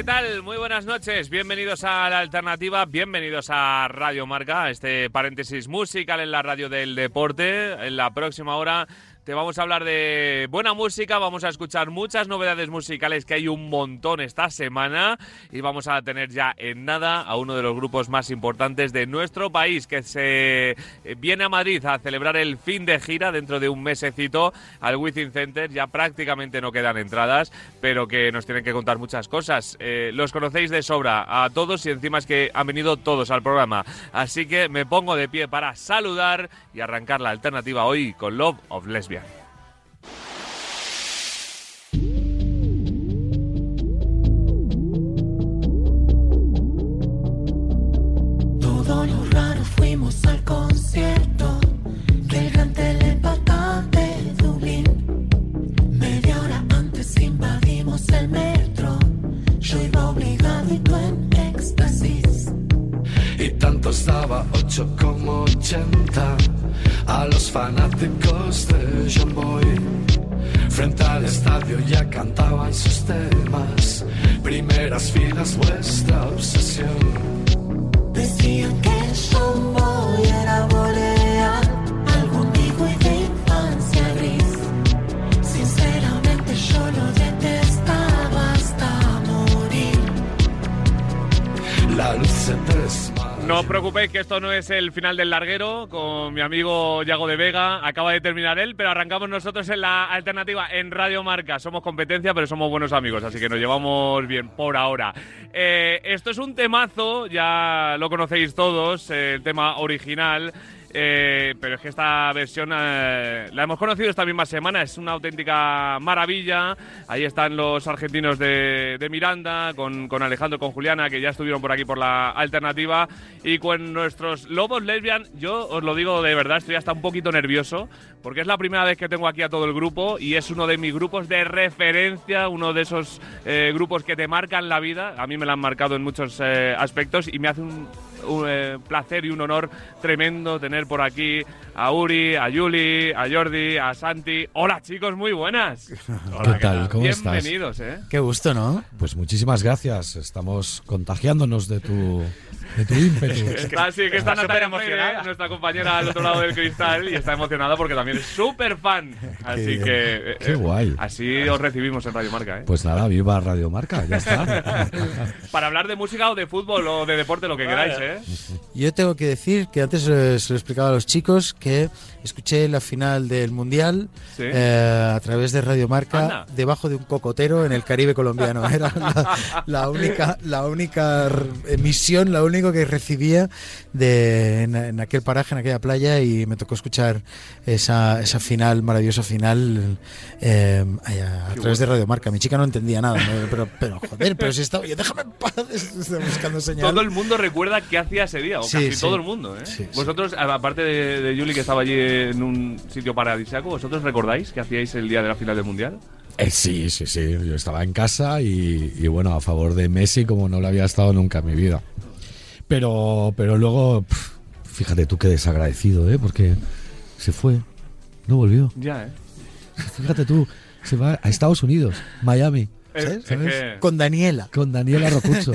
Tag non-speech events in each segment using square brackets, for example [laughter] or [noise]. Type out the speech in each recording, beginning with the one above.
¿Qué tal? Muy buenas noches. Bienvenidos a La Alternativa, bienvenidos a Radio Marca, este paréntesis musical en la radio del deporte. En la próxima hora te vamos a hablar de buena música, vamos a escuchar muchas novedades musicales que hay un montón esta semana y vamos a tener ya en nada a uno de los grupos más importantes de nuestro país que se eh, viene a Madrid a celebrar el fin de gira dentro de un mesecito al Within Center. Ya prácticamente no quedan entradas, pero que nos tienen que contar muchas cosas. Eh, los conocéis de sobra a todos y encima es que han venido todos al programa. Así que me pongo de pie para saludar y arrancar la alternativa hoy con Love of Lesbian. 80 a los fanáticos de John Boy. Frente al estadio ya cantaban sus temas, primeras filas vuestra obsesión. Decían que John No os preocupéis que esto no es el final del larguero con mi amigo Yago de Vega. Acaba de terminar él, pero arrancamos nosotros en la alternativa en Radio Marca. Somos competencia, pero somos buenos amigos, así que nos llevamos bien por ahora. Eh, esto es un temazo, ya lo conocéis todos, eh, el tema original. Eh, pero es que esta versión eh, la hemos conocido esta misma semana, es una auténtica maravilla. Ahí están los argentinos de, de Miranda, con, con Alejandro, con Juliana, que ya estuvieron por aquí por la alternativa. Y con nuestros lobos lesbian, yo os lo digo de verdad, estoy hasta un poquito nervioso, porque es la primera vez que tengo aquí a todo el grupo y es uno de mis grupos de referencia, uno de esos eh, grupos que te marcan la vida. A mí me la han marcado en muchos eh, aspectos y me hace un, un, eh, placer y un honor tremendo tener por aquí a Uri, a Yuli, a Jordi, a Santi. Hola chicos, muy buenas. [laughs] Hola, ¿Qué tal? ¿Cómo estás? Bienvenidos, ¿eh? Qué gusto, ¿no? Pues muchísimas gracias. Estamos contagiándonos de tu, de tu ímpetu. Está, sí, que está Natalia Freire, nuestra compañera al otro lado del cristal, y está emocionada porque también es súper fan. Así bien. que. eh, Qué eh, guay. Así os recibimos en Radio Marca, ¿eh? Pues nada, viva Radio Marca, ya está. [laughs] Para hablar de música o de fútbol o de deporte, lo que queráis, ¿eh? Yo tengo que decir que antes eh, se lo explicaba a los chicos que escuché la final del Mundial Sí. eh, a través de Radio Marca Anda. debajo de un cocotero en el Caribe colombiano. Era la, la única, la única emisión, la única que recibía de, en, en aquel paraje, en aquella playa y me tocó escuchar esa, esa final, maravillosa final eh, allá, a través de Radio Marca. Mi chica no entendía nada, ¿no? pero, pero joder, pero si estaba yo, déjame en paz, [laughs] estaba buscando señal. Todo el mundo recuerda qué hacía ese día, o Sí, casi sí. todo el mundo, ¿eh? Sí. Vosotros, a- aparte de, de Juli, que estaba allí en un sitio paradisíaco, ¿vosotros recordáis qué hacíais el día de la final del Mundial? Eh, sí, sí, sí. Yo estaba en casa y, y bueno, a favor de Messi como no lo había estado nunca en mi vida. Pero, pero luego, fíjate tú qué desagradecido, ¿eh? Porque se fue, no volvió. Ya, ¿eh? Fíjate tú, se va a Estados Unidos, Miami, Es- es ¿Sabes? que- Con Daniela. con Daniela Rocucho,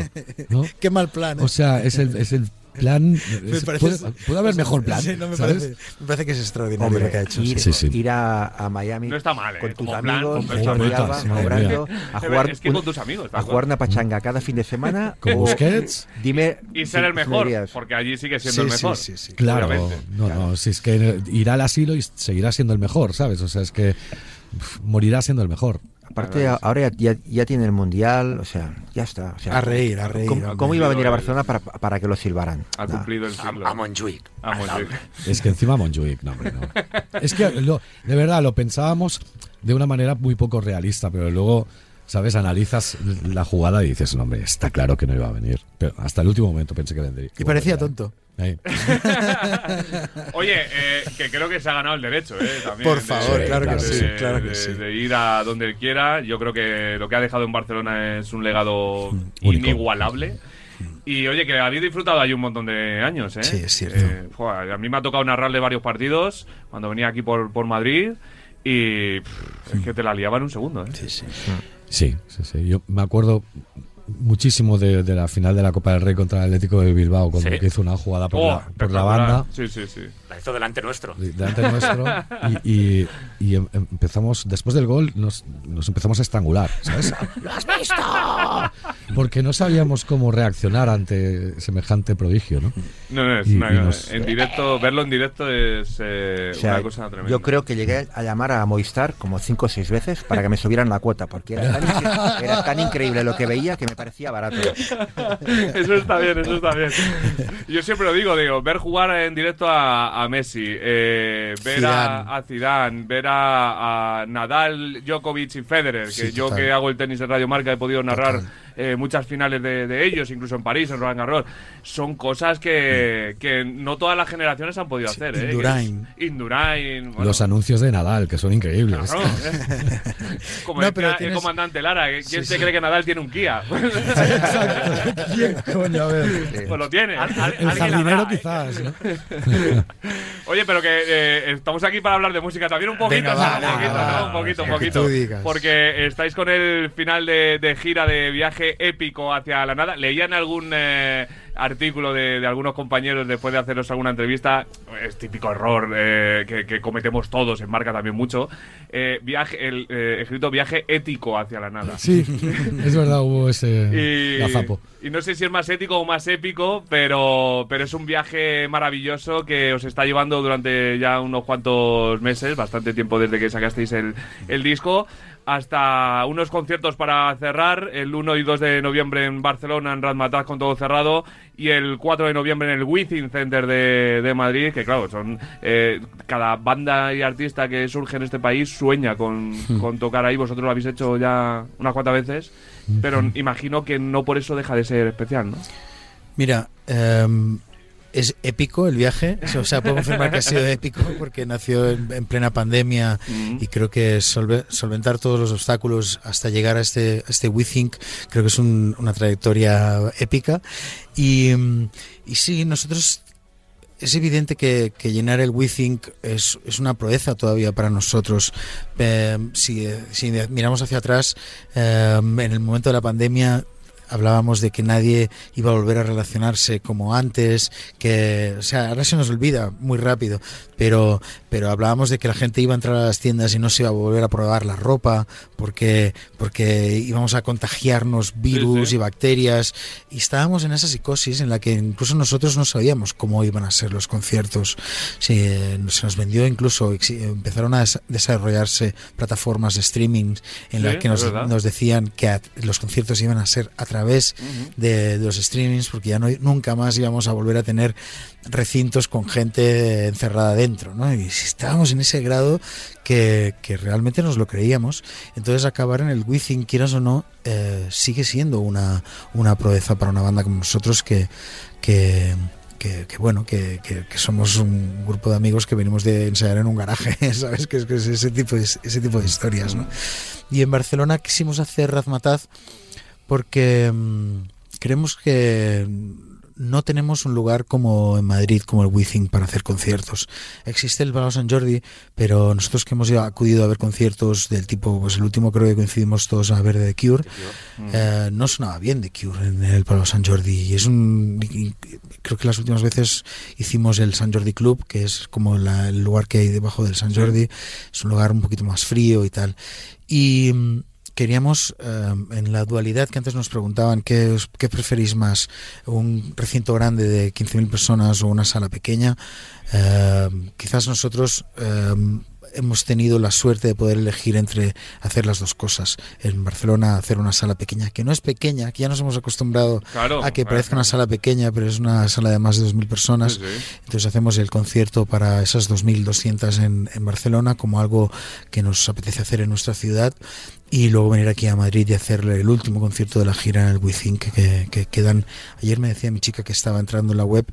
¿no? [laughs] Qué mal plan. ¿eh? O sea, es el, es el plan. Me es- parece- puede, puede haber mejor plan. Sí, no, me, ¿sabes? parece, me parece que es extraordinario Hombre, lo que ha hecho. ir, Sí, sí. ir a, a Miami No está mal, ¿eh? con tus plan, amigos, con. Alba, a jugar, Es que con tus amigos, a jugar una pachanga cada fin de semana. [laughs] Con o- Busquets. Dime. Y ser el mejor, porque allí sigue siendo Sí, el mejor. sí, sí. Claro, no, no, si es que irá al asilo y seguirá siendo el mejor, ¿sabes? O sea, es que morirá siendo el mejor. Aparte, ahora ya, ya, ya tiene el mundial, o sea, ya está. o sea, A reír, a reír, ¿Cómo, iba a venir a El- Barcelona para, para que lo silbaran? Ha Nah. cumplido el siglo. A Montjuic. A Montjuic. Es que encima Montjuic, no, hombre, no. Es que lo- de verdad lo pensábamos de una manera muy poco realista, pero luego, ¿sabes? Analizas la jugada y dices, no, hombre, está claro que no iba a venir. Pero hasta el último momento pensé que vendría. Y parecía tonto. Ahí. [laughs] Oye, eh, que creo que se ha ganado el derecho, ¿eh? También Por de- favor, de- claro que de- sí, claro que de- sí. De ir a donde él quiera. Yo creo que lo que ha dejado en Barcelona es un legado Único. inigualable. Y oye, que habéis disfrutado ahí un montón de años, ¿eh? Sí, es cierto. Eh, joder, a mí me ha tocado narrarle varios partidos cuando venía aquí por, por Madrid. Y pff, es que te la liaba en un segundo, ¿eh? Sí, sí. Sí, sí, sí. Yo me acuerdo muchísimo de, de la final de la Copa del Rey contra el Atlético de Bilbao, cuando Sí. que hizo una jugada por, Oh, la, por la banda. Sí, sí, sí. La hizo delante nuestro. delante nuestro [laughs] y, y- y em- empezamos después del gol nos, nos empezamos a estrangular ¿sabes? [laughs] ¡lo has visto! porque no sabíamos cómo reaccionar ante semejante prodigio ¿no? No, no, es Y- una- y nos- en directo, verlo en directo es eh, O sea, una cosa tremenda. yo creo que llegué a llamar a Movistar como cinco o seis veces para que me subieran la cuota, porque era tan, [laughs] era tan increíble lo que veía que me parecía barato. [laughs] Eso está bien, eso está bien. Yo siempre lo digo, digo, ver jugar en directo a, a Messi, eh, ver Zidane. a, a Zidane, ver a, a Nadal, Djokovic y Federer, que Sí, yo total. que hago el tenis en Radio Marca he podido narrar Total. Eh, muchas finales de, de ellos, incluso en París, en Roland Garros. Son cosas que, que no todas las generaciones han podido hacer. ¿eh? Indurain. Indurain. bueno, los anuncios de Nadal que son increíbles claro, [laughs] ¿eh? Como No, pero el comandante Lara, ¿quién Sí, se sí. cree que Nadal tiene un Kia? [laughs] ¿Quién coño? A ver. pues lo tiene. el jardinero quizás ¿no? [laughs] Oye, pero que estamos aquí para hablar de música también un poquito, Venga, va, un venga, poquito, va, ¿no? Un poquito, un poquito. Porque estáis con el final de, de gira de viaje épico hacia la nada. Leían algún eh, artículo de, de algunos compañeros después de haceros alguna entrevista. Es típico error eh, que, que cometemos todos, en marca también mucho. Eh, viaje, el escrito viaje ético hacia la nada. sí es verdad hubo ese Y, gazapo y no sé si es más ético o más épico, pero, pero es un viaje maravilloso que os está llevando durante ya unos cuantos meses, bastante tiempo desde que sacasteis el, el disco, hasta unos conciertos para cerrar, el 1 y 2 de noviembre en Barcelona, en Razmataz con todo cerrado, y el 4 de noviembre en el Within Center de, de Madrid, que claro, son eh, cada banda y artista que surge en este país sueña con, con tocar ahí, vosotros lo habéis hecho ya unas cuantas veces, pero imagino que no por eso deja de ser especial, ¿no? Mira, em, es épico el viaje, o sea, puedo confirmar que ha sido épico porque nació en, en plena pandemia y creo que solve- solventar todos los obstáculos hasta llegar a este, a este We Think creo que es un- una trayectoria épica. Y, y sí, nosotros es evidente que, que llenar el We Think es, es una proeza todavía para nosotros. Eh, si, si miramos hacia atrás, eh, en el momento de la pandemia hablábamos de que nadie iba a volver a relacionarse como antes, que, o sea, ahora se nos olvida muy rápido, pero, pero hablábamos de que la gente iba a entrar a las tiendas y no se iba a volver a probar la ropa porque, porque íbamos a contagiarnos virus sí. y bacterias y estábamos en esa psicosis en la que incluso nosotros no sabíamos cómo iban a ser los conciertos. Sí, eh, se nos vendió incluso, empezaron a des- desarrollarse plataformas de streaming en las que nos, decían que los conciertos iban a ser a través de, de los streamings porque ya no, nunca más íbamos a volver a tener recintos con gente encerrada dentro, ¿no? Y estábamos en ese grado que, que realmente nos lo creíamos. Entonces acabar en el Within, quieras o no, eh, sigue siendo una, una proeza para una banda como nosotros que, que, que, que, bueno, que, que- que somos un grupo de amigos que venimos de ensayar en un garaje, [laughs] ¿sabes? Que es, que es ese, tipo de, ese tipo de historias, ¿no? Y en Barcelona quisimos hacer Razmataz porque mm, creemos que no tenemos un lugar como en Madrid, como el Withing, para hacer conciertos. Existe el Palau Sant Jordi, pero nosotros que hemos ido- acudido a ver conciertos del tipo, pues el último creo que coincidimos todos a ver de The Cure, eh, no sonaba bien The Cure en el Palau Sant Jordi. Y es un. y creo que las últimas veces hicimos el Sant Jordi Club, que es como la- el lugar que hay debajo del Sant Jordi. Es un lugar un poquito más frío y tal. Y mm, queríamos, eh, en la dualidad que antes nos preguntaban, ¿qué, qué preferís más? ¿Un recinto grande de 15.000 personas o una sala pequeña? Eh, quizás nosotros eh, hemos tenido la suerte de poder elegir entre hacer las dos cosas. En Barcelona hacer una sala pequeña, que no es pequeña, que ya nos hemos acostumbrado Claro, a que claro. parezca una sala pequeña, pero es una sala de más de 2.000 personas. Sí, sí. Entonces hacemos el concierto para esas 2.200 en, en Barcelona como algo que nos apetece hacer en nuestra ciudad y luego venir aquí a Madrid y hacer el último concierto de la gira en el Within que, que, que quedan, ayer me decía mi chica que estaba entrando en la web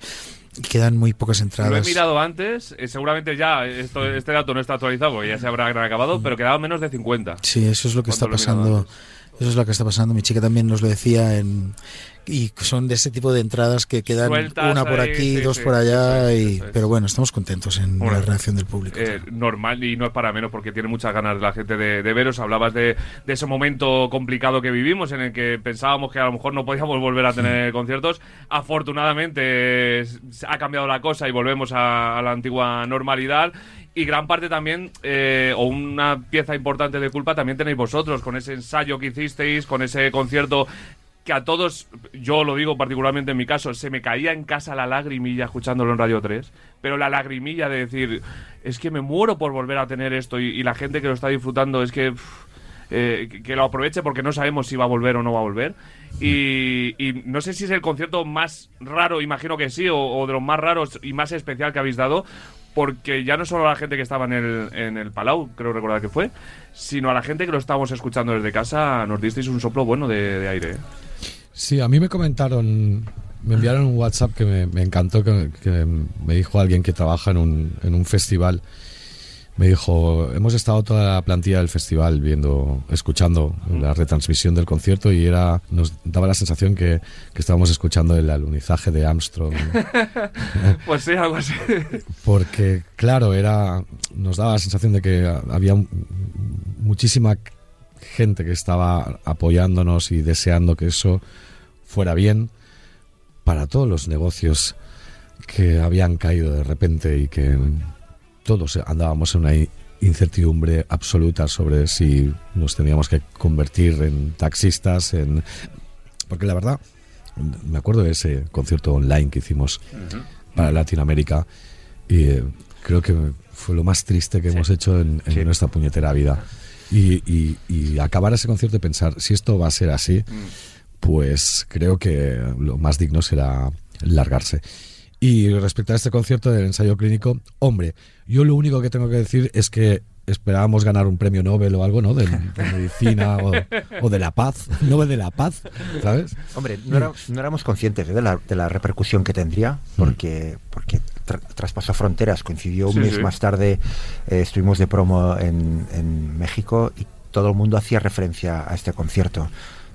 y quedan muy pocas Lo he entradas. mirado antes, eh, seguramente ya esto, este dato no está actualizado porque ya se habrá acabado, pero quedaban menos de 50. Sí, eso es lo que está ¿Cuánto lo pasando. Eso es lo que está pasando. Mi chica también nos lo decía en y son de ese tipo de entradas que quedan Sueltas una por aquí, sí, dos sí, por allá y pero bueno, estamos contentos en Bueno, la reacción del público. Eh, normal y no es para menos porque tiene muchas ganas la gente de, de veros. Hablabas de, de ese momento complicado que vivimos en el que pensábamos que a lo mejor no podíamos volver a tener conciertos. Afortunadamente eh, ha cambiado la cosa y volvemos a, a la antigua normalidad. Y gran parte también, eh, o una pieza importante de culpa también tenéis vosotros, con ese ensayo que hicisteis, con ese concierto que a todos, yo lo digo particularmente en mi caso, se me caía en casa la lagrimilla escuchándolo en Radio 3, pero la lagrimilla de decir, es que me muero por volver a tener esto y, la gente que lo está disfrutando es eh, que- que lo aproveche porque no sabemos si va a volver o no va a volver. Y, y no sé si es el concierto más raro, imagino que sí, o, o de los más raros y más especial que habéis dado, porque ya no solo a la gente que estaba en el, en el Palau, creo recordar que fue, sino a la gente que lo estábamos escuchando desde casa, nos disteis un soplo bueno de, de aire. ¿eh? Sí, a mí me comentaron, me enviaron un WhatsApp que me, me encantó, que, que me dijo alguien que trabaja en un, en un festival. Me dijo, hemos estado toda la plantilla del festival viendo, escuchando la retransmisión del concierto y era, nos daba la sensación que, que estábamos escuchando el alunizaje de Armstrong. [laughs] Pues sí, algo así. porque claro era nos daba la sensación de que había muchísima gente que estaba apoyándonos y deseando que eso fuera bien para todos los negocios que habían caído de repente y que todos andábamos en una incertidumbre absoluta sobre si nos teníamos que convertir en taxistas en porque la verdad me acuerdo de ese concierto online que hicimos para Latinoamérica y eh, creo que fue lo más triste que hemos hecho en, en Sí. nuestra puñetera vida. Y, y- y acabar ese concierto y pensar, si esto va a ser así, pues creo que lo más digno será largarse. Y respecto a este concierto del ensayo clínico, hombre, yo lo único que tengo que decir es que esperábamos ganar un premio Nobel o algo, ¿no? De, de medicina o, o de la paz, [laughs] Nobel de la paz, ¿sabes? Hombre, no, era- no éramos conscientes ¿eh? de, la, de la repercusión que tendría, porque, porque tra- traspasó fronteras, coincidió un Sí, mes sí. más tarde, eh, estuvimos de promo en, en México y todo el mundo hacía referencia a este concierto.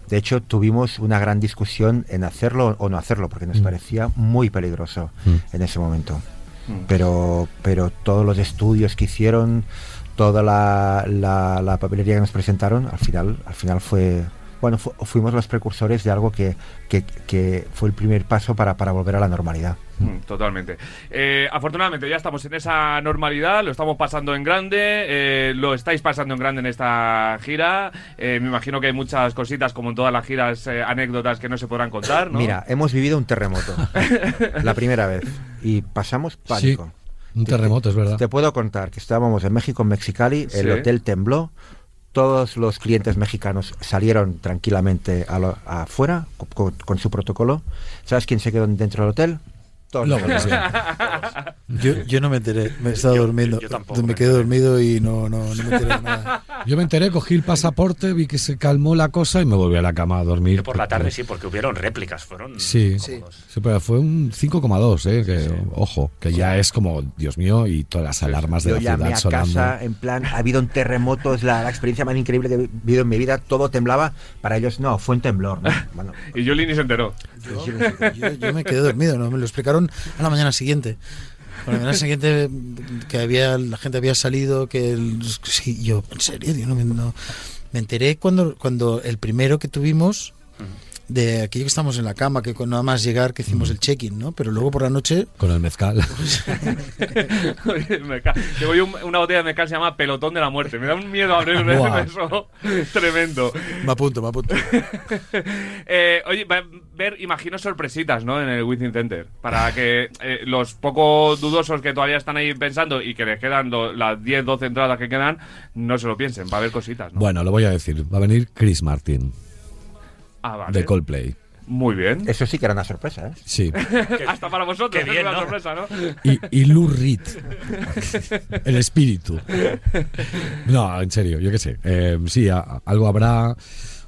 De hecho, tuvimos una gran discusión en hacerlo o no hacerlo, porque nos Mm. parecía muy peligroso Mm. en ese momento. Mm. Pero, pero todos los estudios que hicieron, toda la, la, la papelería que nos presentaron, al final, al final fue, bueno, fu- fuimos los precursores de algo que, que, que fue el primer paso para, para volver a la normalidad. Mm, Totalmente. Eh, afortunadamente ya estamos en esa normalidad, lo estamos pasando en grande, eh, lo estáis pasando en grande en esta gira. Eh, me imagino que hay muchas cositas, como en todas las giras, eh, anécdotas que no se podrán contar, ¿no? Mira, hemos vivido un terremoto, [laughs] la primera vez, y pasamos pánico. Un terremoto, es verdad. Te puedo contar que estábamos en México, en Mexicali, el Sí. hotel tembló, todos los clientes mexicanos salieron tranquilamente a lo- afuera co- con, con su protocolo. ¿Sabes quién se quedó dentro del hotel? Todos los. [laughs] Yo, yo no me enteré, me he estado durmiendo. yo tampoco me quedé dormido y no, no, no me enteré de nada. Yo me enteré, cogí el pasaporte, vi que se calmó la cosa y me volví a la cama a dormir. Yo por la tarde sí, porque hubieron réplicas, fueron Sí. cómodos. Sí, pero fue un 5,2, ¿eh? Que, Ojo, que ya es como, Dios mío, y todas las alarmas de Yo la llamé ciudad a sonando. casa, en plan, ha habido un terremoto, es la, la experiencia más increíble que he vivido en mi vida, todo temblaba. Para ellos, no, fue un temblor. ¿no? [laughs] Bueno, Y Juli ni se enteró. Yo, yo- yo me quedé dormido, ¿no? Me lo explicaron a la mañana siguiente. A la mañana siguiente que había la gente había salido, que el- sí, yo, en serio, yo no no- me enteré cuando, cuando el primero que tuvimos de aquello que estamos en la cama, que con nada más llegar que hicimos el check-in, ¿no? Pero luego por la noche, Con el mezcal. [laughs] Llevo yo un- una botella de mezcal que se llama Pelotón de la Muerte. Me da un miedo abrir [laughs] eso [laughs] tremendo. me apunto, me apunto. Eh, oye, va a ver, imagino sorpresitas, ¿no? En el Within Center. Para que eh, los poco dudosos que todavía están ahí pensando y que les quedan lo- las 10, 12 entradas que quedan, no se lo piensen. Va a haber cositas, ¿no? Bueno, lo voy a decir. Va a venir Chris Martin, Ah, vale. de Coldplay. Muy bien. Eso sí que era una sorpresa, ¿eh? Sí. [laughs] Hasta para vosotros, qué es bien, una sorpresa, ¿no? Y, y Lou Reed. El espíritu. No, en serio, yo qué sé. Eh, sí, a- algo habrá.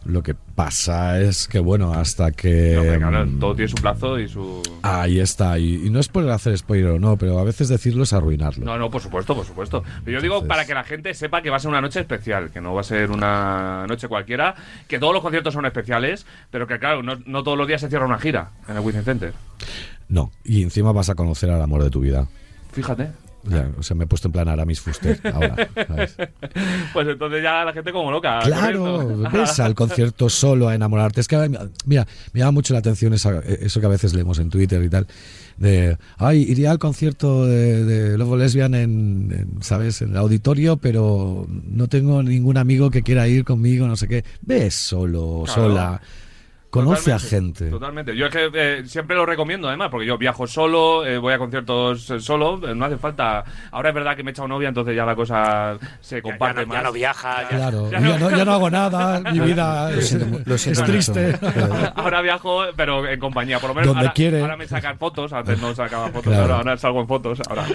Lo que pasa es que, bueno, hasta que. No, mm, todo tiene su plazo y su... Ahí está. Y, y no es por hacer spoiler o no, pero a veces decirlo es arruinarlo. No, no, por supuesto, por supuesto. Pero yo digo Entonces- para que la gente sepa que va a ser una noche especial, que no va a ser una noche cualquiera, que todos los conciertos son especiales, pero que claro, no, no todos los días se cierra una gira en el Within Center. No. Y encima vas a conocer al amor de tu vida. Fíjate. Ya, o sea, me he puesto en plan Aramis Fuster ahora. ¿sabes? [laughs] Pues entonces ya la gente como loca. Claro, corriendo. ves al concierto solo a enamorarte. Es que, mira, me llama mucho la atención esa- eso que a veces leemos en Twitter y tal. De, ay, iría al concierto de, de Lobo Lesbian en, en, ¿sabes? En el auditorio, pero no tengo ningún amigo que quiera ir conmigo, no sé qué. Ves solo, Claro. sola. Conoce a Totalmente, gente. Totalmente. Yo es que eh, siempre lo recomiendo, además, porque yo viajo solo, eh, voy a conciertos eh, solo, eh, no hace falta. Ahora es verdad que me he echado novia, entonces ya la cosa se Ya, comparte ya no, más. ya no viaja. ya- Claro, Ya ya, no- no, ya no hago nada, mi vida es, siento mu- lo siento es triste. [laughs] Ahora viajo, pero en compañía. Por lo menos Donde ahora, quiere. ahora me sacan fotos. Antes no sacaba fotos, Claro. ahora, ahora salgo en fotos. Ahora.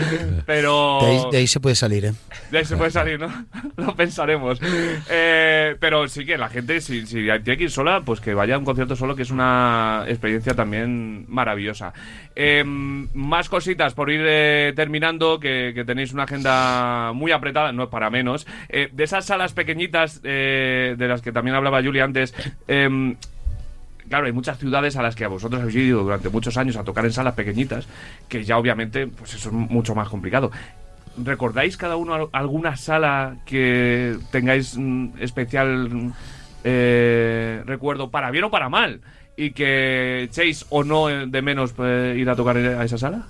Pero. De ahí, de ahí se puede salir, ¿eh? De ahí se puede salir, ¿no? [laughs] Lo pensaremos. Eh, pero sí que la gente, si, si tiene que ir sola, pues que vaya a un concierto solo, que es una experiencia también maravillosa. Eh, más cositas por ir eh, terminando, que, tenéis una agenda muy apretada, no es para menos. Eh, de esas salas pequeñitas eh, de las que también hablaba Julia antes, em, Claro, hay muchas ciudades a las que a vosotros habéis ido durante muchos años a tocar en salas pequeñitas, que ya obviamente, pues eso es mucho más complicado. ¿Recordáis cada uno al- alguna sala que tengáis mm, especial eh, recuerdo, para bien o para mal? Y que echéis o no eh, de menos eh, ir a tocar a esa sala?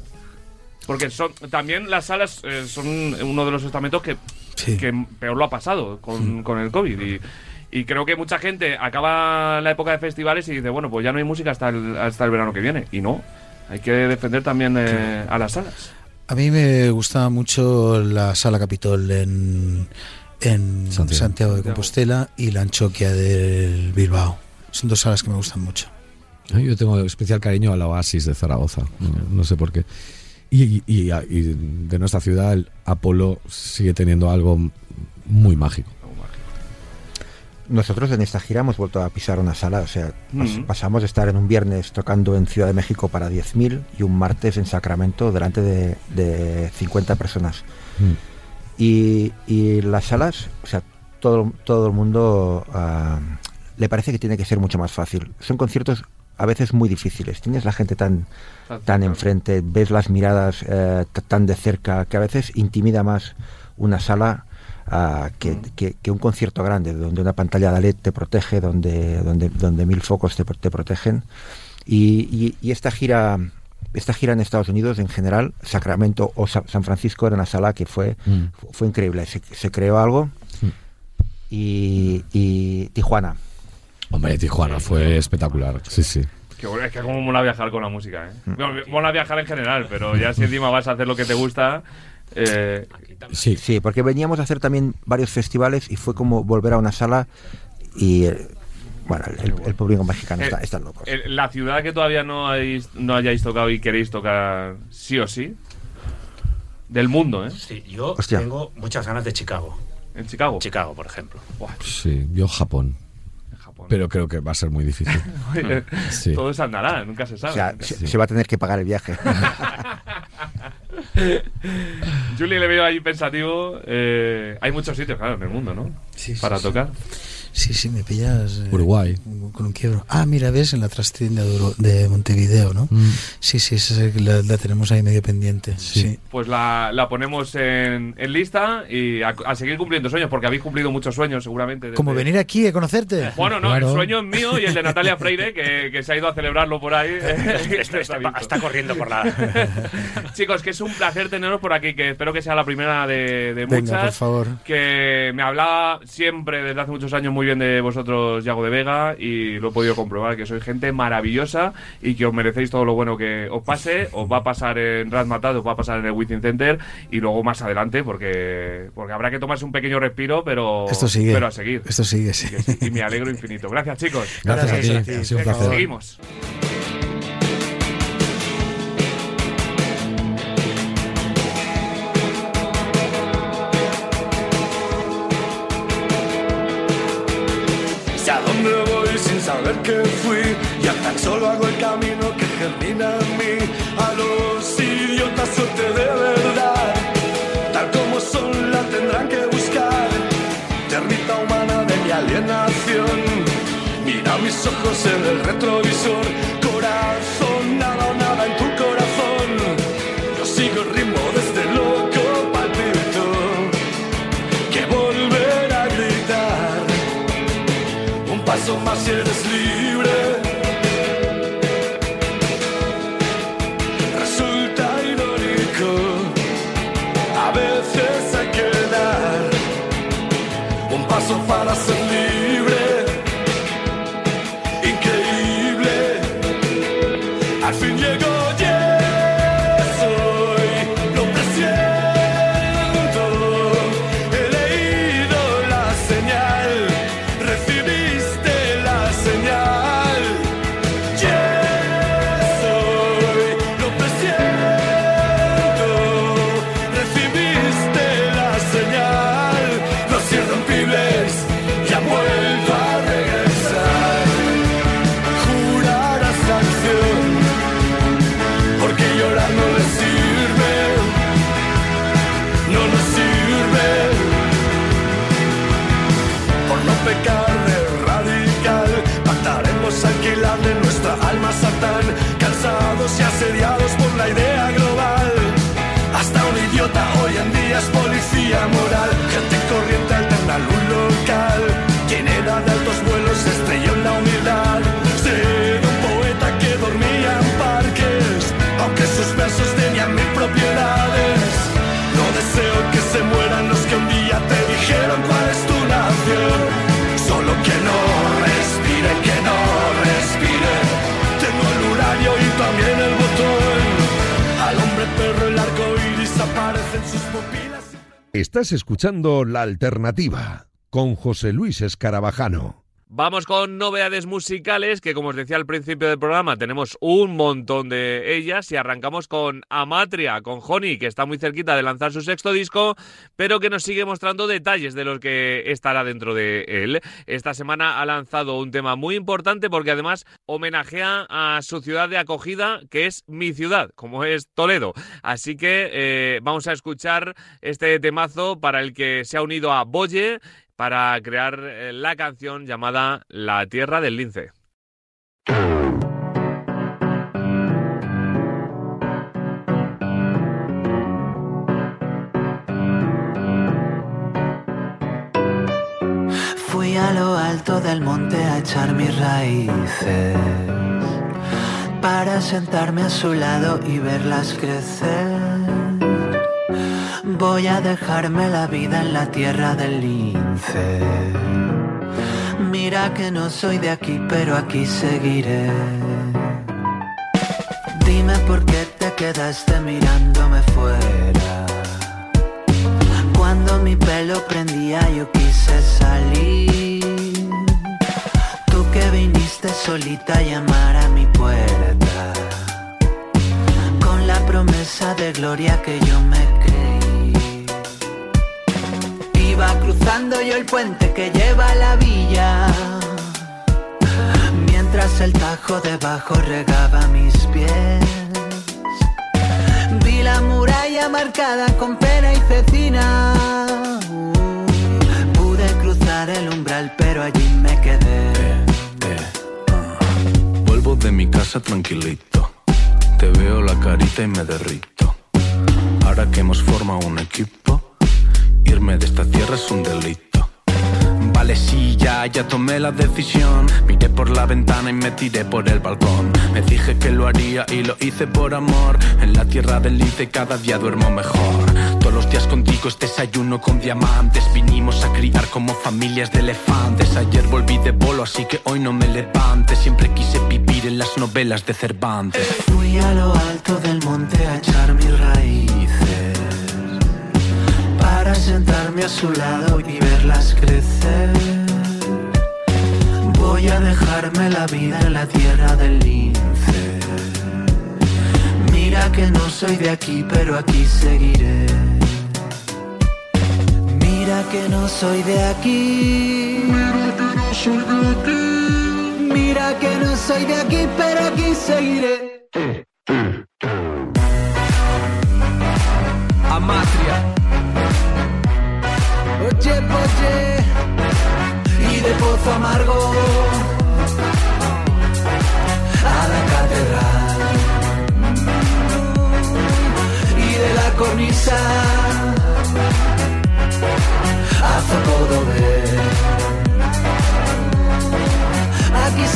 Porque son también las salas eh, son uno de los estamentos que, Sí. que peor lo ha pasado con, con el COVID. Y, y creo que mucha gente acaba la época de festivales y dice, bueno, pues ya no hay música hasta el, hasta el verano que viene. Y no, hay que defender también eh, a las salas. A mí me gusta mucho la Sala Capitol en, en Santiago. Santiago. de Compostela y la Anchoquia del Bilbao. Son dos salas que me gustan mucho. Ay, Yo tengo especial cariño a la Oasis de Zaragoza, no, no sé por qué. Y, y- y- y de nuestra ciudad, el Apolo sigue teniendo algo muy mágico. Nosotros en esta gira hemos vuelto a pisar una sala, o sea, pas- pasamos de estar en un viernes tocando en Ciudad de México para 10.000 y un martes en Sacramento delante de, de 50 personas. Mm. Y, y las salas, o sea, todo, todo el mundo ah, le parece que tiene que ser mucho más fácil. Son conciertos a veces muy difíciles. Tienes la gente tan, tan enfrente, ves las miradas eh, tan de cerca, que a veces intimida más una sala ah, que, que- que un concierto grande, donde una pantalla de LED te protege, donde, donde, donde mil focos te, te protegen. Y, y- y esta gira esta gira en Estados Unidos en general, Sacramento o Sa- San Francisco era una sala que fue, Mm. fu- fue increíble. Se, se creó algo. Y, y Tijuana. Hombre, Tijuana fue espectacular. Sí, sí. Que es que como mola viajar con la música, ¿eh? Bueno, mola viajar en general, pero ya si encima vas a hacer lo que te gusta... eh, Sí, Sí, porque veníamos a hacer también varios festivales y fue como volver a una sala y eh, bueno, el, el público mexicano Eh, está, está loco. la ciudad que todavía no, hayáis, no hayáis tocado y queréis tocar sí o sí, del mundo, ¿eh? Sí, yo Hostia. tengo muchas ganas de Chicago. En Chicago. Chicago, por ejemplo. Sí. Yo Japón. en Japón. Pero creo que va a ser muy difícil. [laughs] Sí. Todo se andará, nunca se O sabe. sea, se, se va a tener que pagar el viaje. [laughs] Julie le veo ahí pensativo. eh, hay muchos sitios, claro, en el mundo, ¿no? Sí, sí, Para sí. tocar. Sí, sí, me pillas. eh, Uruguay. Con un quiebro. Ah, mira, ves en la trastienda de, Montevideo, ¿no? Mm. Sí, sí, esa es la, la tenemos ahí medio pendiente. Sí. Pues la, la ponemos en, en lista y a, a seguir cumpliendo sueños, porque habéis cumplido muchos sueños seguramente. desde- Como venir aquí a conocerte. [laughs] Bueno, no, Claro. el sueño es mío y el de [laughs] Natalia Freire, que, que se ha ido a celebrarlo por ahí. [laughs] Está, está- está corriendo por la. Chicos, que es un placer teneros por aquí, que espero que sea la primera de, de Venga, muchas. por favor. Que me hablaba siempre desde hace muchos años muy bien de vosotros, Yago de Vega, y lo he podido comprobar, que sois gente maravillosa y que os merecéis todo lo bueno que os pase, os va a pasar en Razmataz, os va a pasar en el Within Center y luego más adelante, porque, porque habrá que tomarse un pequeño respiro, pero, Esto sigue. pero a seguir. Esto sigue, sí. Y me alegro infinito. Gracias, chicos. Gracias, Gracias a ti. Ha sido un placer. Seguimos. Que fui. Ya tan solo hago el camino que germina en mí. A los idiotas suerte de verdad. Tal como son la tendrán que buscar. Termita humana de mi alienación. Mira mis ojos en el retrovisor un paso para ser y asediados por la idea global. Hasta un idiota hoy en día es policía moral, Estás escuchando La Alternativa con José Luis Escarabajano. Vamos con novedades musicales, que como os decía al principio del programa, tenemos un montón de ellas y arrancamos con Amatria, con Honey, que está muy cerquita de lanzar su sexto disco, pero que nos sigue mostrando detalles de los que estará dentro de él. Esta semana ha lanzado un tema muy importante porque además homenajea a su ciudad de acogida, que es mi ciudad, como es Toledo. Así que eh, vamos a escuchar este temazo para el que se ha unido a Boye para crear eh, la canción llamada La Tierra del Lince. Fui a lo alto del monte a echar mis raíces para sentarme a su lado y verlas crecer. Voy a dejarme la vida en la tierra del lince. Mira que no soy de aquí, pero aquí seguiré. Dime por qué te quedaste mirándome fuera. Cuando mi pelo prendía yo quise salir. Tú que viniste solita a llamar a mi puerta. La promesa de gloria que yo me creí. Iba cruzando yo el puente que lleva a la villa. Mientras el tajo debajo regaba mis pies. Vi la muralla marcada con pena y cecina. Pude cruzar el umbral, pero allí me quedé. Vuelvo de mi casa tranquilito. Te veo la carita y me derrito. Ahora que hemos formado un equipo, irme de esta tierra es un delito. Vale, sí, ya, ya tomé la decisión. Miré por la ventana y me tiré por el balcón. Me dije que lo haría y lo hice por amor. En la tierra del lince cada día duermo mejor. Todos los días contigo es desayuno con diamantes. Vinimos a criar como familias de elefantes. Ayer volví de bolo, así que hoy no me levante. Siempre quise vivir las novelas de Cervantes. Fui a lo alto del monte a echar mis raíces para sentarme a su lado y verlas crecer. Voy a dejarme la vida en la tierra del lince. Mira que no soy de aquí, pero aquí seguiré. Mira que no soy de aquí. Mira que no soy de aquí. Mira que no soy de aquí, pero aquí seguiré. Amatria. Oye, oye, y de pozo amargo a la catedral y de la cornisa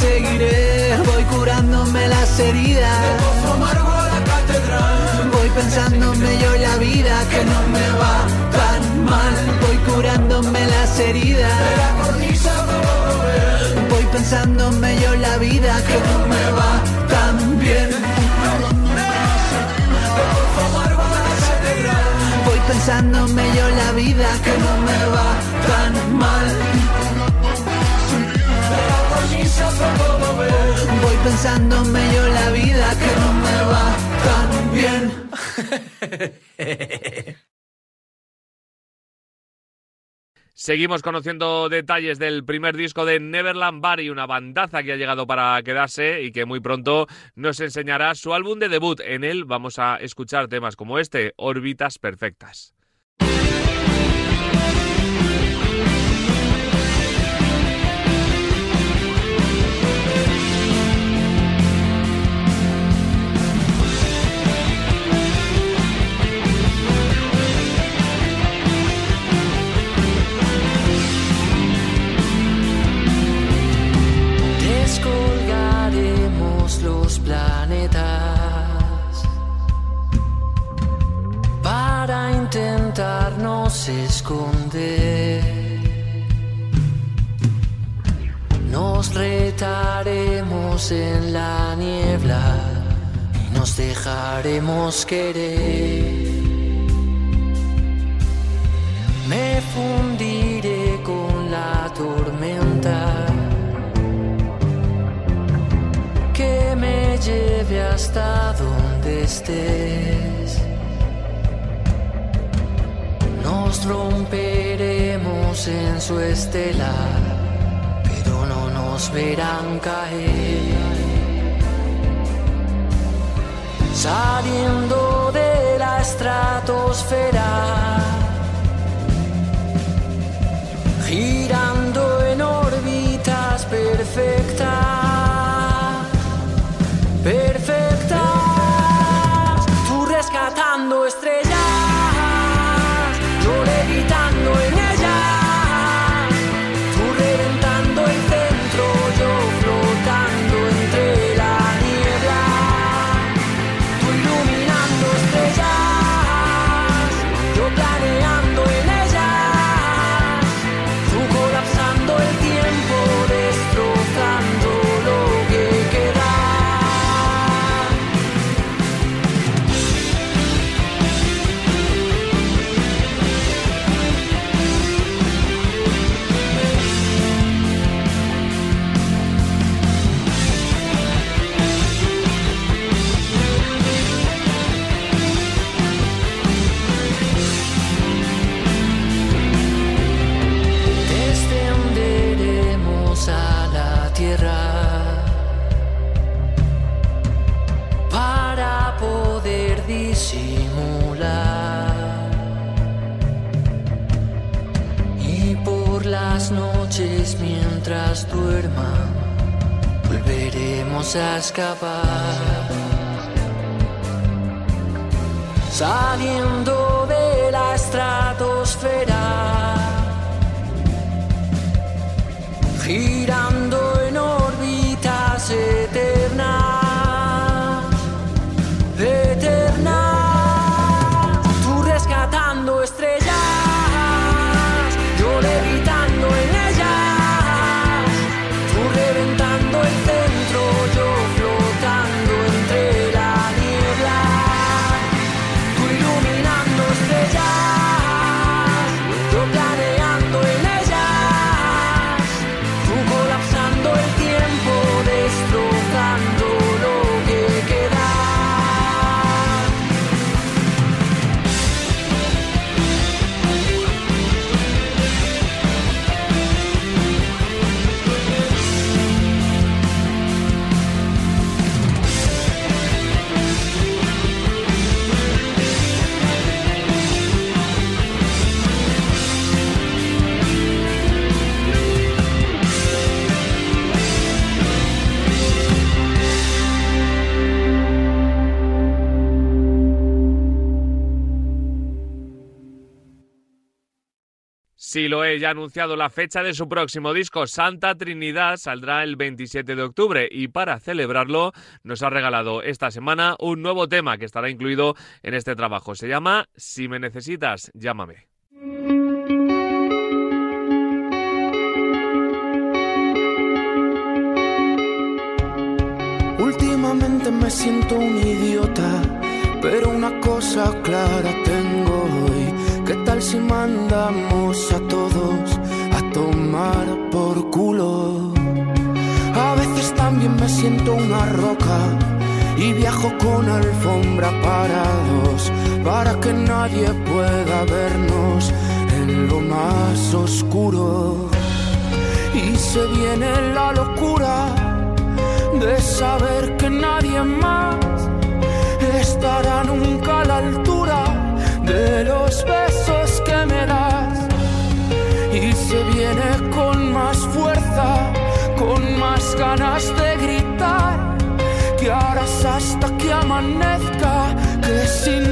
seguiré, voy curándome las heridas. De amargo a la catedral. Voy pensándome yo la vida que no me va tan mal. Voy curándome las heridas. Pensándome yo la vida que no me va tan bien. [laughs] Seguimos conociendo detalles del primer disco de Neverland Bar y una bandaza que ha llegado para quedarse y que muy pronto nos enseñará su álbum de debut. En él vamos a escuchar temas como este, Órbitas Perfectas. Intentarnos esconder. Nos retaremos en la niebla y nos dejaremos querer. Me fundiré con la tormenta que me lleve hasta donde estés. Nos romperemos en su estela, pero no nos verán caer. Saliendo de la estratosfera, girando en órbitas perfectas. A escapar. Saliendo de la estratosfera, Siloé ya anunciado la fecha de su próximo disco, Santa Trinidad, saldrá el 27 de octubre y para celebrarlo nos ha regalado esta semana un nuevo tema que estará incluido en este trabajo. Se llama Si me necesitas, llámame. Últimamente me siento un idiota, pero una cosa clara tengo una roca y viajo con alfombra para dos, para que nadie pueda vernos en lo más oscuro. Y se viene la locura de saber que nadie más estará nunca a la altura de los besos que me das. Y se viene con más fuerza, con más ganas de harás hasta que amanezca, que sin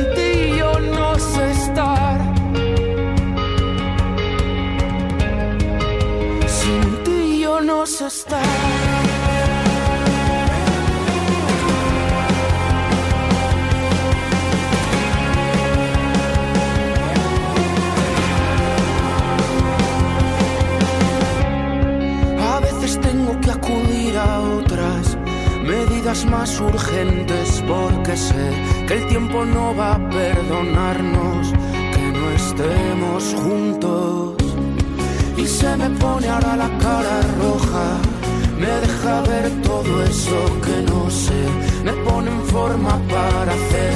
medidas más urgentes porque sé que el tiempo no va a perdonarnos que no estemos juntos. Y se me pone ahora la cara roja, me deja ver todo eso que no sé, me pone en forma para hacer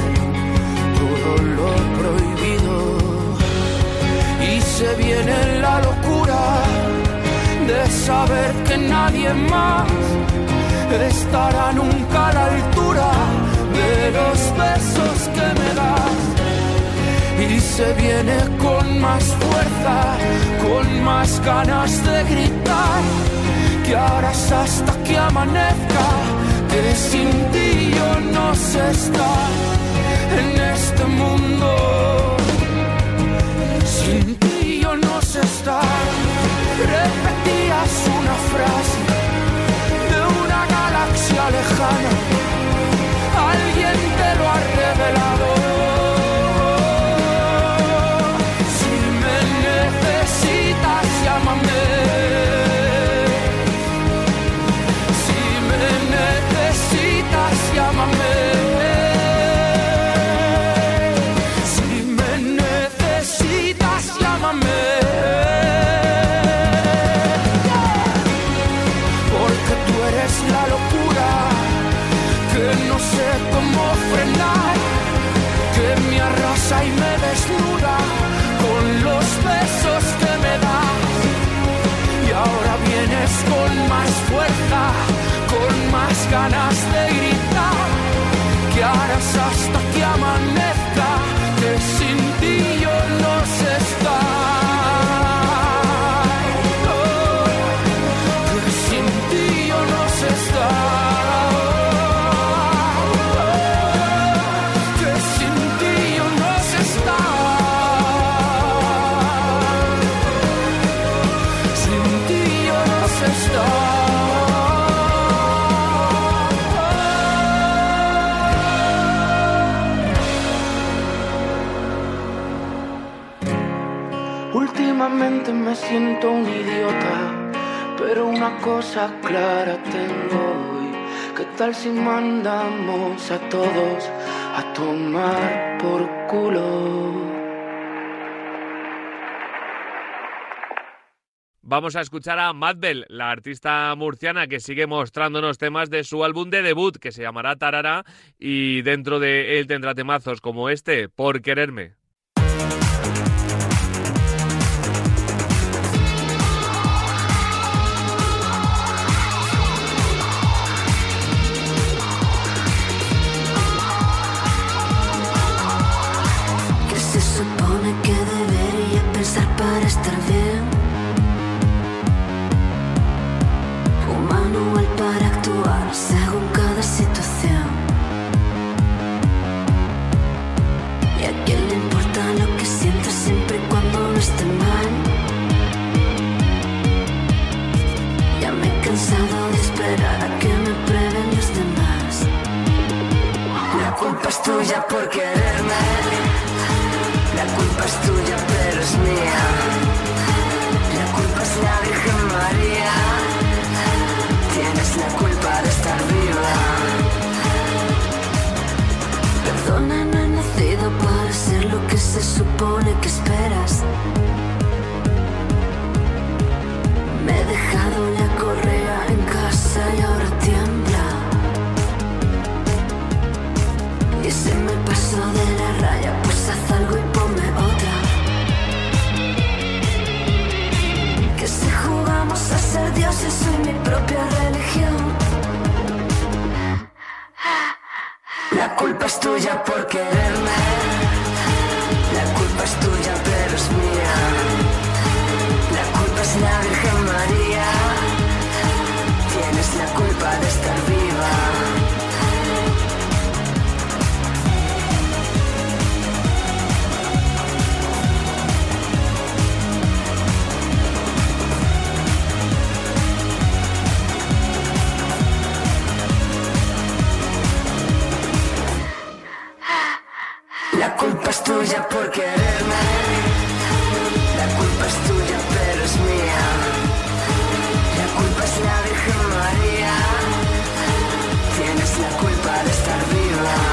todo lo prohibido. Y se viene la locura de saber que nadie más estará nunca a la altura de los besos que me das. Y se viene con más fuerza, con más ganas de gritar, que harás hasta que amanezca, que sin ti yo no sé estar en este mundo. Sin ti yo no sé estar. Repetías una frase lejana. Alguien te lo ha revelado. Ganas de gritar, me siento un idiota, pero una cosa clara tengo hoy. ¿Qué tal si mandamos a todos a tomar por culo? Vamos a escuchar a Madbel, la artista murciana que sigue mostrándonos temas de su álbum de debut que se llamará Tarara y dentro de él tendrá temazos como este, Por quererme. Tuya por quererme. La culpa es tuya, pero es mía. La culpa es la Virgen María. Tienes la culpa de estar viva. Perdona, no he nacido para ser lo que se supone que esperas. Y se me pasó de la raya, pues haz algo y ponme otra. Que si jugamos a ser dioses, soy mi propia religión. La culpa es tuya por quererme. La culpa es tuya, pero es mía. La culpa es la Virgen María. Tienes la culpa de estar viva. Tuya por quererme. La culpa es tuya, pero es mía. La culpa es la Virgen María. Tienes la culpa de estar viva.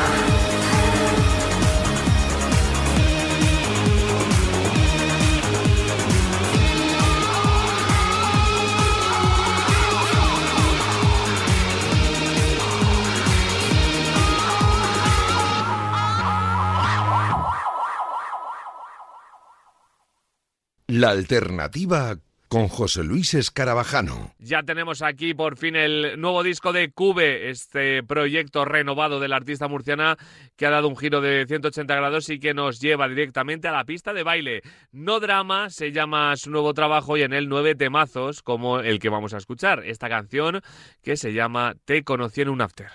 La alternativa con José Luis Escarabajano. Ya tenemos aquí por fin el nuevo disco de Cube, este proyecto renovado de la artista murciana que ha dado un giro de 180 grados y que nos lleva directamente a la pista de baile. No drama se llama su nuevo trabajo y en él nueve temazos como el que vamos a escuchar. Esta canción que se llama Te conocí en un after.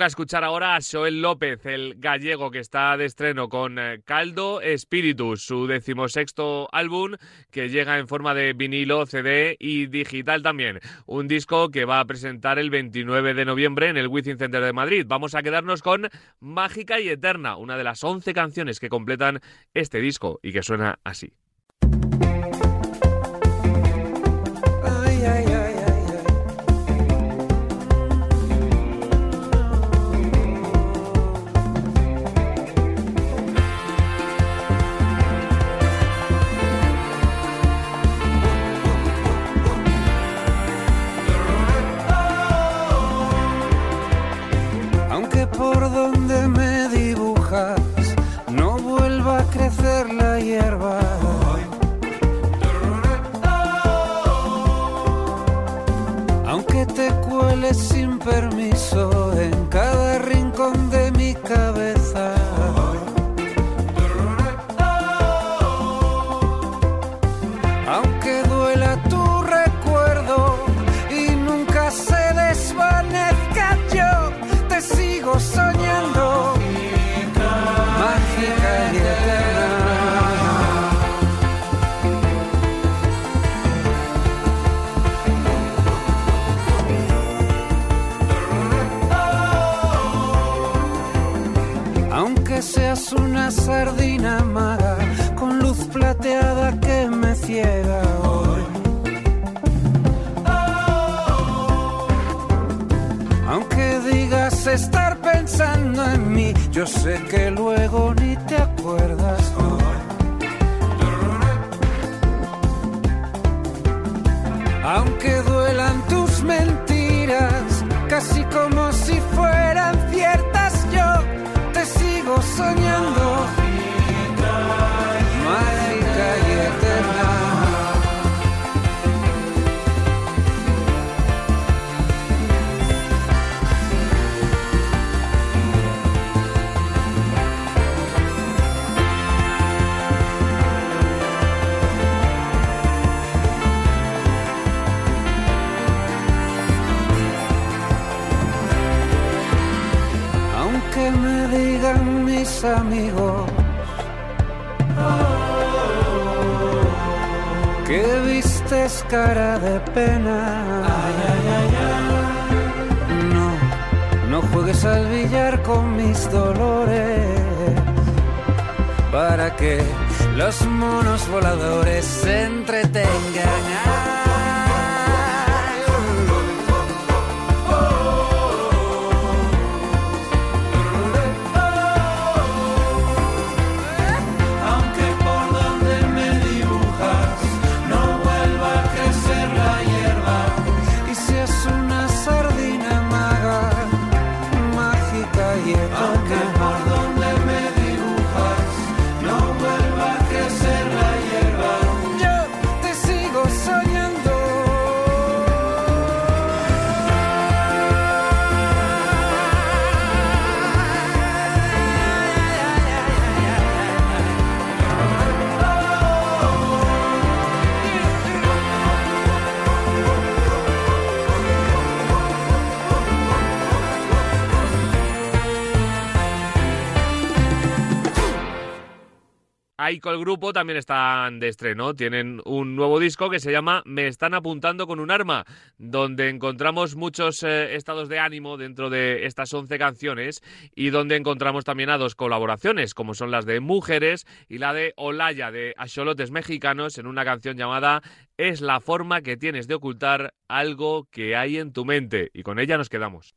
Toca escuchar ahora a Joel López, el gallego que está de estreno con eh, Caldo Spiritus, su decimosexto álbum que llega en forma de vinilo, CD y digital también. Un disco que va a presentar el 29 de noviembre en el Within Center de Madrid. Vamos a quedarnos con Mágica y Eterna, una de las 11 canciones que completan este disco y que suena así. Cara de pena. No, no juegues al billar con mis dolores para que los monos voladores se entretengan. Aiko el grupo también están de estreno. Tienen un nuevo disco que se llama Me están apuntando con un arma, donde encontramos muchos eh, estados de ánimo dentro de estas 11 canciones y donde encontramos también a dos colaboraciones, como son las de Mujeres y la de Olaya de Axolotes Mexicanos en una canción llamada Es la forma que tienes de ocultar algo que hay en tu mente. Y con ella nos quedamos.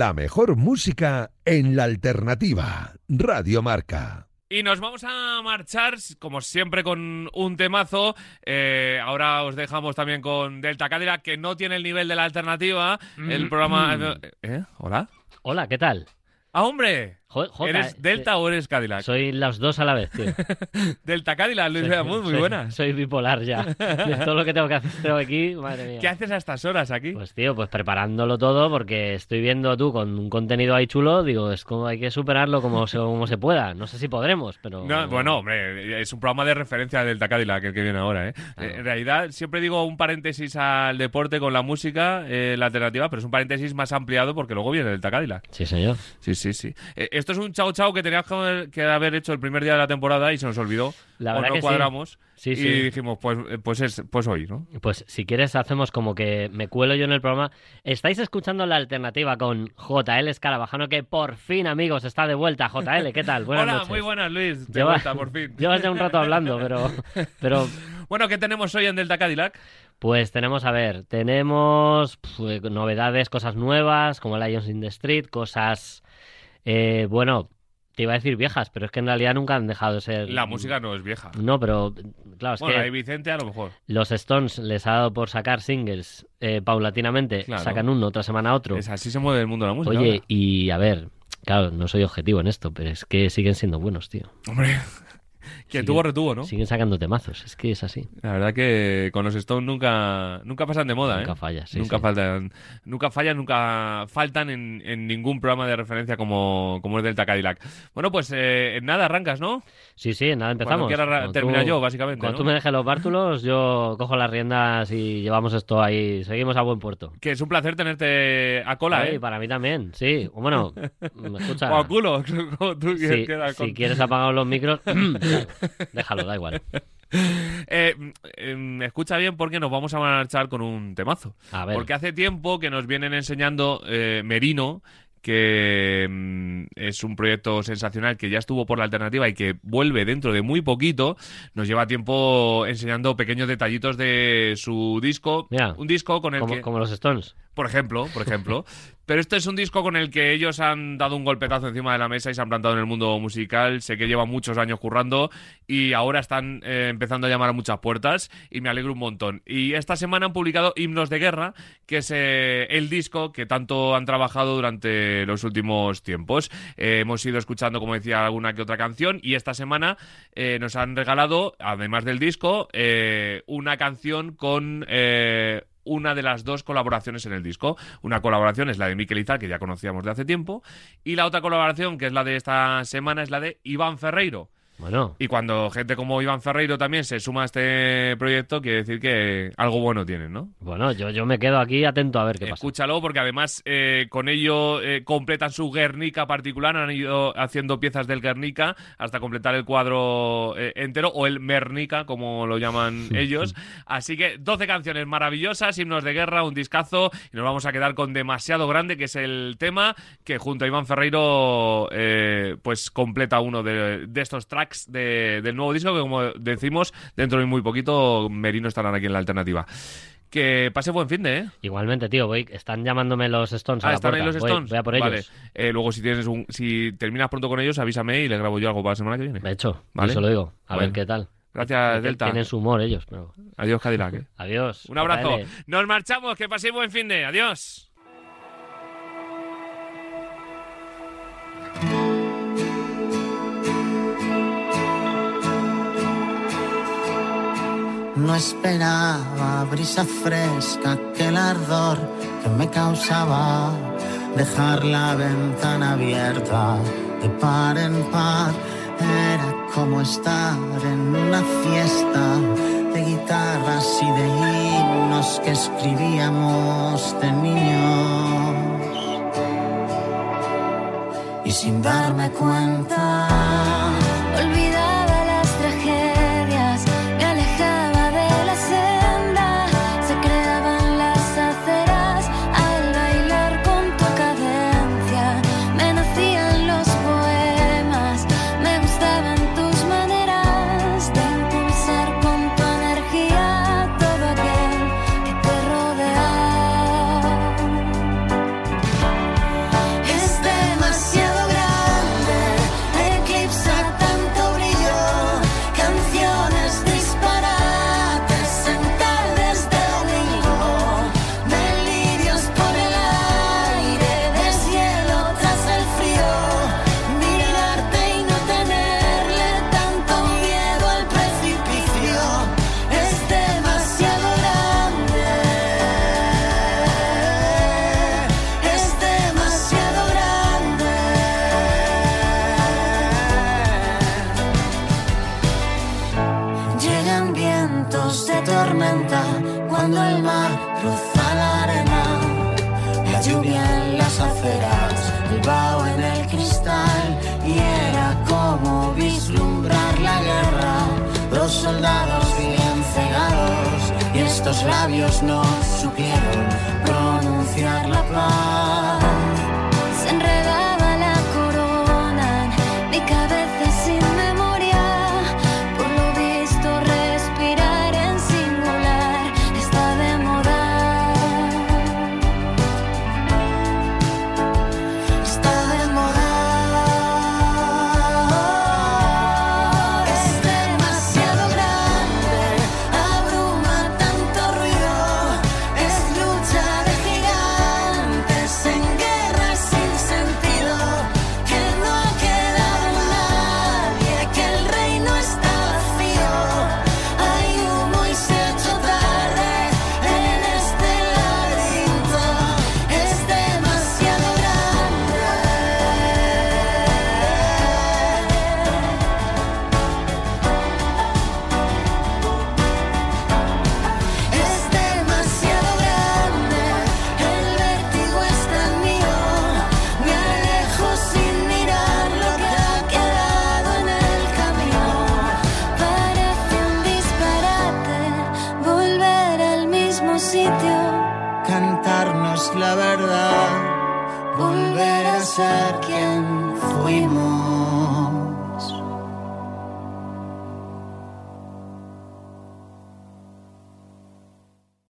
La mejor música en la alternativa. Radio Marca. Y nos vamos a marchar, como siempre, con un temazo. Eh, ahora os dejamos también con Delta Cadillac, que no tiene el nivel de la alternativa. El programa... ¿Eh? ¿Hola? Hola, ¿qué tal? ¡Ah, hombre! Jo- ¿Eres eh, Delta o eres Cadillac? Soy las dos a la vez, tío. [laughs] Delta Cadillac, Luis Beamud, muy soy- buenas. [laughs] Soy bipolar ya. De todo lo que tengo que hacer aquí, madre mía. ¿Qué haces a estas horas aquí? Pues tío, pues preparándolo todo porque estoy viendo tú con un contenido ahí chulo, digo, es como hay que superarlo como se, como se pueda. No sé si podremos, pero... No, bueno, hombre, es un programa de referencia del Cadillac el que viene ahora, ¿eh? En realidad, siempre digo un paréntesis al deporte con la música, eh, la alternativa, pero es un paréntesis más ampliado porque luego viene el Cadillac. Sí, señor. Sí, sí, sí. Eh, esto es un chao chao que teníamos que haber, hecho el primer día de la temporada y se nos olvidó. La o verdad no que sí. cuadramos. Sí, y sí. dijimos, pues, eh, pues, es, pues hoy, ¿no? Pues si quieres hacemos como que me cuelo yo en el programa. Estáis escuchando la alternativa con JL Escarabajano, que por fin, amigos, está de vuelta. JL, ¿qué tal? Buenas Hola, noches. muy buenas, Luis. De Lleva- vuelta, por fin. Llevas ya un rato hablando, pero, [laughs] pero Bueno, ¿qué tenemos hoy en Delta Cadillac? Pues tenemos, a ver, tenemos pues, novedades, cosas nuevas, como Lions in the Street, cosas, eh, bueno, te iba a decir viejas, pero es que en realidad nunca han dejado de ser... La música no es vieja. No, pero claro, es bueno, que Vicente a lo mejor. los Stones les ha dado por sacar singles eh, paulatinamente, Claro. sacan uno, otra semana otro. Es así se mueve el mundo de la música. Oye, ahora. y a ver, claro, no soy objetivo en esto, pero es que siguen siendo buenos, tío. Hombre, Siguen- tuvo retuvo, ¿no? Siguen sacando temazos, es que es así. La verdad que con los Stones nunca, nunca pasan de moda, Nunca ¿eh? falla, sí, nunca sí. faltan, nunca fallan, nunca faltan en, en ningún programa de referencia como, como es Delta Cadillac. Bueno, pues eh, nada, arrancas, ¿no? Sí, sí, nada, empezamos. Cuando quieras ra- Cuando terminar yo, básicamente, Cuando ¿no? tú me dejes los bártulos, yo cojo las riendas y llevamos esto ahí. Seguimos a buen puerto. Que es un placer tenerte a cola, Ay, ¿eh? Para mí también, sí. Bueno, [laughs] me escucha. O a culo, [laughs] como tú Sí, quieras quedar si con- quieres apagar los micros, [clears throat] [laughs] déjalo, da igual. [laughs] Eh, em, escucha bien porque nos vamos a marchar con un temazo. A ver. Porque hace tiempo que nos vienen enseñando eh, Merino, que mm, es un proyecto sensacional que ya estuvo por la alternativa y que vuelve dentro de muy poquito. Nos lleva tiempo enseñando pequeños detallitos de su disco. Mira, un disco con el como, que... como los Stones. Por ejemplo, por ejemplo. [laughs] Pero este es un disco con el que ellos han dado un golpetazo encima de la mesa y se han plantado en el mundo musical. Sé que llevan muchos años currando y ahora están eh, empezando a llamar a muchas puertas y me alegro un montón. Y esta semana han publicado Himnos de Guerra, que es eh, el disco que tanto han trabajado durante los últimos tiempos. Eh, hemos ido escuchando, como decía, alguna que otra canción y esta semana nos han regalado, además del disco, una canción con... una de las dos colaboraciones en el disco. Una colaboración es la de Miquel Izal, que ya conocíamos de hace tiempo, y la otra colaboración, que es la de esta semana, es la de Iván Ferreiro. Bueno, Y cuando gente como Iván Ferreiro también se suma a este proyecto, quiere decir que algo bueno tienen, ¿no? bueno, yo, yo me quedo aquí atento a ver qué pasa. Escúchalo porque además eh, con ello eh, completan su Guernica particular, han ido haciendo piezas del Guernica hasta completar el cuadro eh, entero o el Mernica como lo llaman [laughs] ellos. Así que 12 canciones maravillosas, himnos de guerra, un discazo y nos vamos a quedar con demasiado grande que es el tema que junto a Iván Ferreiro pues completa uno de, de estos tracks de- del nuevo disco que como decimos dentro de muy poquito Merino estarán aquí en la alternativa. Que pase buen fin de, ¿eh? Igualmente, tío, voy, están llamándome los Stones a Ah, la están ahí los Voy- Stones. Voy, a por Vale. ellos. Eh, luego, si tienes un, si terminas pronto con ellos, avísame y le grabo yo algo para la semana que viene. De hecho, Vale. eso lo digo. A Bueno. ver qué tal. Gracias, Delta. Tienen su humor ellos, pero... Adiós, Cadillac. ¿eh? [laughs] Adiós. Un abrazo. Nos marchamos. Que paséis buen fin de. Adiós. No esperaba brisa fresca, aquel ardor que me causaba dejar la ventana abierta de par en par. Era como estar en una fiesta de guitarras y de himnos que escribíamos de niños. Y sin darme cuenta. Estos labios no supieron pronunciar la paz.